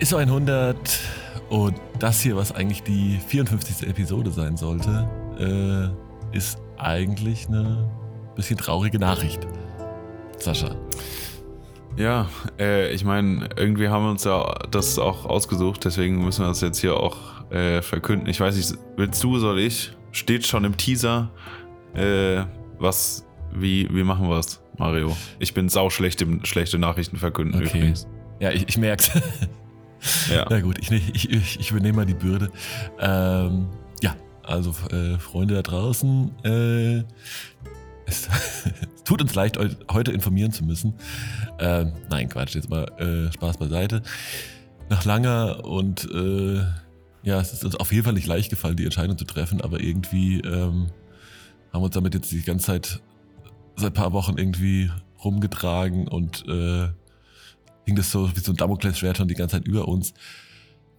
ISO 100 und das hier, was eigentlich die 54. Episode sein sollte, äh, ist eigentlich eine bisschen traurige Nachricht. Sascha. Ja, äh, ich meine, irgendwie haben wir uns ja das auch ausgesucht, deswegen müssen wir das jetzt hier auch äh, verkünden. Ich weiß nicht, willst du, soll ich? Steht schon im Teaser. Äh, was, wie, wie machen wir es, Mario? Ich bin sauschlecht im schlechte Nachrichten verkünden okay. übrigens. Ja, ich, ich merk's. ja. Na gut, ich, ich, ich übernehme mal die Bürde. Ähm, ja, also äh, Freunde da draußen, äh, es, tut uns leid, heute informieren zu müssen. Ähm, nein, Quatsch, jetzt mal äh, Spaß beiseite. Nach langer und äh, ja, es ist uns auf jeden Fall nicht leicht gefallen, die Entscheidung zu treffen, aber irgendwie ähm, haben wir uns damit jetzt die ganze Zeit seit ein paar Wochen irgendwie rumgetragen und äh, hing das so wie so ein Damoklesschwert schon die ganze Zeit über uns.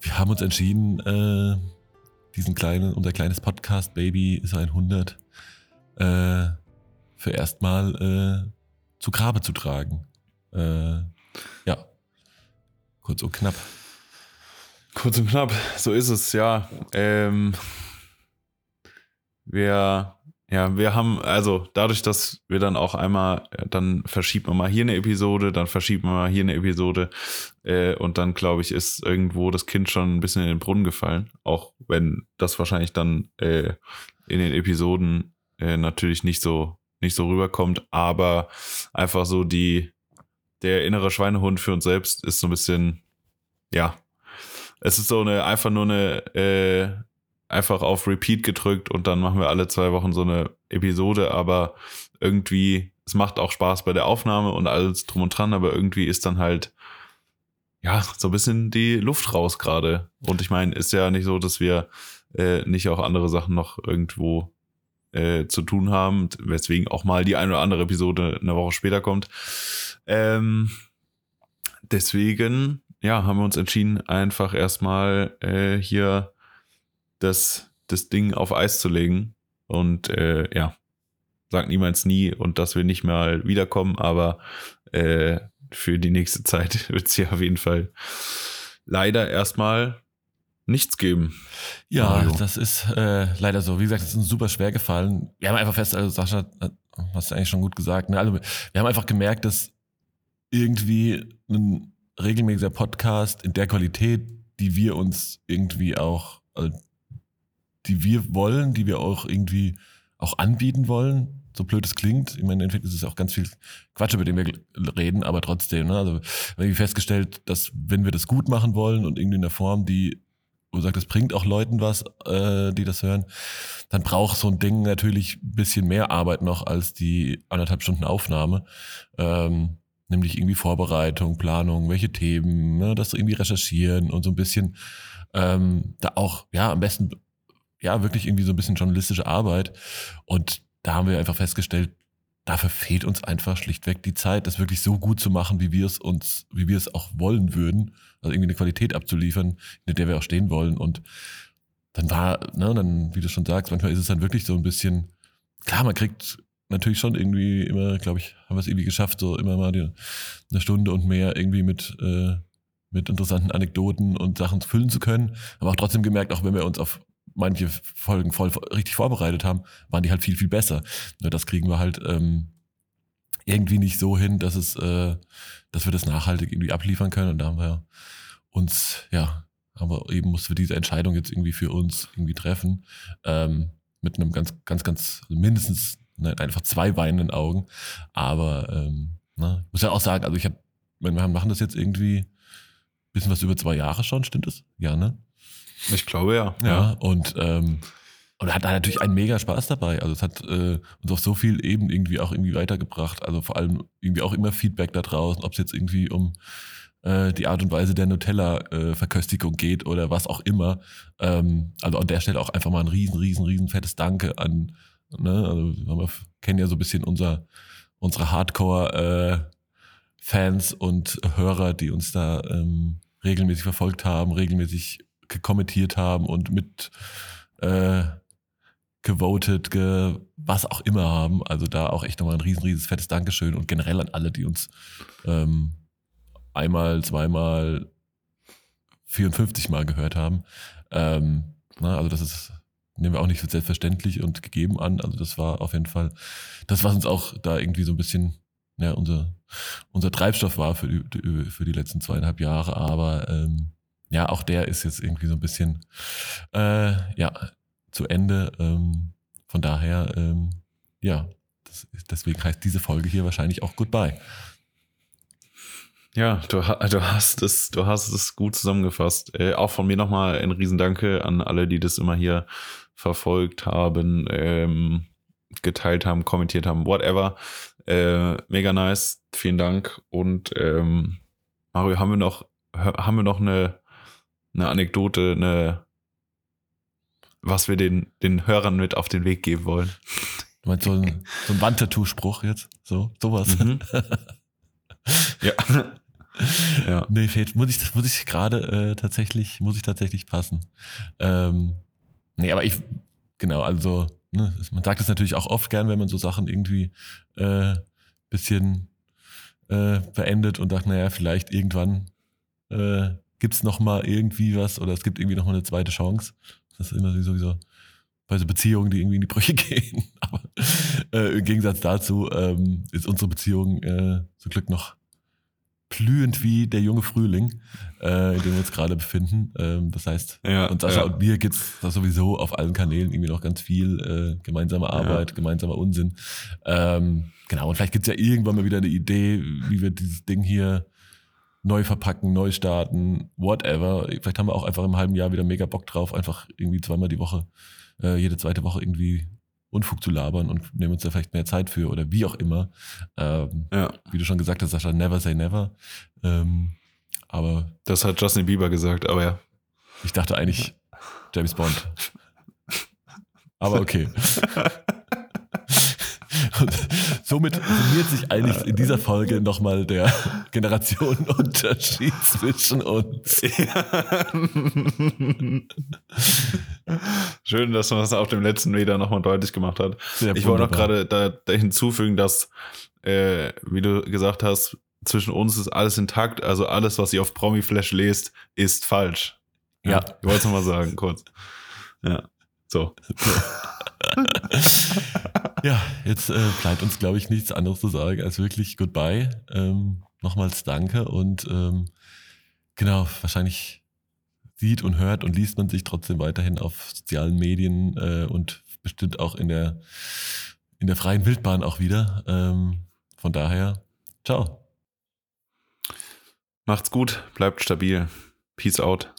Wir haben uns entschieden, äh, diesen kleinen, unser kleines Podcast Baby ist 100 äh, für erstmal äh, zu Grabe zu tragen. Äh, ja, kurz und knapp. Kurz und knapp, so ist es, ja. Ähm, wir, ja, wir haben, also dadurch, dass wir dann auch einmal, dann verschiebt man mal hier eine Episode, dann verschiebt man mal hier eine Episode äh, und dann, glaube ich, ist irgendwo das Kind schon ein bisschen in den Brunnen gefallen, auch wenn das wahrscheinlich dann äh, in den Episoden äh, natürlich nicht so, nicht so rüberkommt, aber einfach so die, der innere Schweinehund für uns selbst ist so ein bisschen, ja, es ist so eine, einfach nur eine, äh, einfach auf Repeat gedrückt und dann machen wir alle zwei Wochen so eine Episode, aber irgendwie, es macht auch Spaß bei der Aufnahme und alles drum und dran, aber irgendwie ist dann halt, ja, so ein bisschen die Luft raus gerade. Und ich meine, ist ja nicht so, dass wir äh, nicht auch andere Sachen noch irgendwo äh, zu tun haben, weswegen auch mal die eine oder andere Episode eine Woche später kommt. Ähm, deswegen ja, haben wir uns entschieden, einfach erstmal äh, hier das, das Ding auf Eis zu legen. Und äh, ja, sagt niemals nie und dass wir nicht mal wiederkommen, aber äh, für die nächste Zeit wird es hier auf jeden Fall leider erstmal nichts geben. Ja, Mario. das ist äh, leider so. Wie gesagt, es ist uns super schwer gefallen. Wir haben einfach fest, also Sascha, hast du eigentlich schon gut gesagt, ne? also wir haben einfach gemerkt, dass irgendwie ein regelmäßiger Podcast in der Qualität, die wir uns irgendwie auch, also die wir wollen, die wir auch irgendwie auch anbieten wollen, so blöd es klingt. Ich meine, im Endeffekt ist es auch ganz viel Quatsch, über den wir reden, aber trotzdem, ne? Also, haben festgestellt, dass wenn wir das gut machen wollen und irgendwie in der Form, die, wo sagt, das bringt auch Leuten was, äh, die das hören, dann braucht so ein Ding natürlich ein bisschen mehr Arbeit noch als die anderthalb Stunden Aufnahme. Ähm, nämlich irgendwie Vorbereitung, Planung, welche Themen, ne, das irgendwie recherchieren und so ein bisschen ähm, da auch, ja, am besten, ja, wirklich irgendwie so ein bisschen journalistische Arbeit. Und da haben wir einfach festgestellt, dafür fehlt uns einfach schlichtweg die Zeit, das wirklich so gut zu machen, wie wir es uns, wie wir es auch wollen würden, also irgendwie eine Qualität abzuliefern, in der wir auch stehen wollen. Und dann war, ne, dann, wie du schon sagst, manchmal ist es dann wirklich so ein bisschen, klar, man kriegt natürlich schon irgendwie immer, glaube ich, haben wir es irgendwie geschafft, so immer mal die, eine Stunde und mehr irgendwie mit, äh, mit interessanten Anekdoten und Sachen füllen zu können. Aber auch trotzdem gemerkt, auch wenn wir uns auf manche Folgen voll richtig vorbereitet haben, waren die halt viel, viel besser. Nur das kriegen wir halt ähm, irgendwie nicht so hin, dass es, äh, dass wir das nachhaltig irgendwie abliefern können. Und da haben wir uns, ja, haben wir eben mussten wir diese Entscheidung jetzt irgendwie für uns irgendwie treffen. Ähm, mit einem ganz, ganz, ganz, mindestens Nein, einfach zwei weinenden Augen. Aber ähm, ne, ich muss ja auch sagen, also ich habe, wir machen das jetzt irgendwie bisschen was über zwei Jahre schon, stimmt das? Ja, ne? Ich glaube ja. Ja, ja. und ähm, und hat da natürlich einen mega Spaß dabei. Also es hat äh, uns auf so viel eben irgendwie auch irgendwie weitergebracht. Also vor allem irgendwie auch immer Feedback da draußen, ob es jetzt irgendwie um äh, die Art und Weise der Nutella-Verköstigung äh, geht oder was auch immer. Ähm, also an der Stelle auch einfach mal ein riesen, riesen, riesen fettes Danke an Ne? Also wir kennen ja so ein bisschen unser, unsere Hardcore-Fans äh, und Hörer, die uns da ähm, regelmäßig verfolgt haben, regelmäßig gekommentiert haben und mit äh, gewotet, ge, was auch immer haben. Also da auch echt nochmal ein riesen, riesen fettes Dankeschön und generell an alle, die uns ähm, einmal, zweimal, 54 Mal gehört haben. Ähm, na, also das ist, nehmen wir auch nicht für selbstverständlich und gegeben an. Also das war auf jeden Fall das, was uns auch da irgendwie so ein bisschen ja, unser, unser Treibstoff war für die, für die letzten zweieinhalb Jahre. Aber ähm, ja, auch der ist jetzt irgendwie so ein bisschen äh, ja, zu Ende. Ähm, von daher, ähm, ja, das, deswegen heißt diese Folge hier wahrscheinlich auch Goodbye. Ja, du, du, hast es, du hast es gut zusammengefasst. Äh, auch von mir nochmal ein Riesendanke an alle, die das immer hier verfolgt haben, ähm, geteilt haben, kommentiert haben, whatever. Äh, mega nice, vielen Dank. Und ähm, Mario, haben wir noch, haben wir noch eine, eine Anekdote, eine, was wir den, den Hörern mit auf den Weg geben wollen? Du meinst so ein, so ein Wandtattoo-Spruch jetzt? So, sowas. Mhm. ja. ja. Nee, fehlt, muss ich, muss ich gerade äh, tatsächlich, muss ich tatsächlich passen. Ähm, nee, aber ich, genau, also, ne, man sagt es natürlich auch oft gern, wenn man so Sachen irgendwie äh, bisschen äh, beendet und sagt, naja, vielleicht irgendwann äh, gibt es nochmal irgendwie was oder es gibt irgendwie nochmal eine zweite Chance. Das ist immer sowieso bei so Beziehungen, die irgendwie in die Brüche gehen. Aber äh, im Gegensatz dazu ähm, ist unsere Beziehung äh, zum Glück noch blühend wie der junge Frühling, äh, in dem wir uns gerade befinden. Ähm, das heißt, ja, und Sascha ja. und mir gibt es sowieso auf allen Kanälen irgendwie noch ganz viel äh, gemeinsame Arbeit, ja. gemeinsamer Unsinn. Ähm, genau, und vielleicht gibt es ja irgendwann mal wieder eine Idee, wie wir dieses Ding hier neu verpacken, neu starten, whatever. Vielleicht haben wir auch einfach im halben Jahr wieder mega Bock drauf, einfach irgendwie zweimal die Woche, äh, jede zweite Woche irgendwie Unfug zu labern und nehmen uns da vielleicht mehr Zeit für oder wie auch immer. Ähm, ja. Wie du schon gesagt hast, Sascha, never say never. Ähm, aber. Das hat Justin Bieber gesagt, aber ja. Ich dachte eigentlich James Bond. Aber okay. Somit summiert sich eigentlich in dieser Folge nochmal der Generationenunterschied zwischen uns. Ja. Schön, dass man das auf dem letzten Meter nochmal deutlich gemacht hat. Sehr ich wollte noch gerade da, da, hinzufügen, dass, äh, wie du gesagt hast, zwischen uns ist alles intakt. Also alles, was ihr auf Promiflash lest, ist falsch. Ja. ja. Ich wollte es nochmal sagen, kurz. Ja. So. ja, jetzt äh, bleibt uns, glaube ich, nichts anderes zu sagen als wirklich Goodbye. Ähm, nochmals Danke und ähm, genau, wahrscheinlich sieht und hört und liest man sich trotzdem weiterhin auf sozialen Medien äh, und bestimmt auch in der, in der freien Wildbahn auch wieder. Ähm, von daher, ciao. Macht's gut, bleibt stabil. Peace out.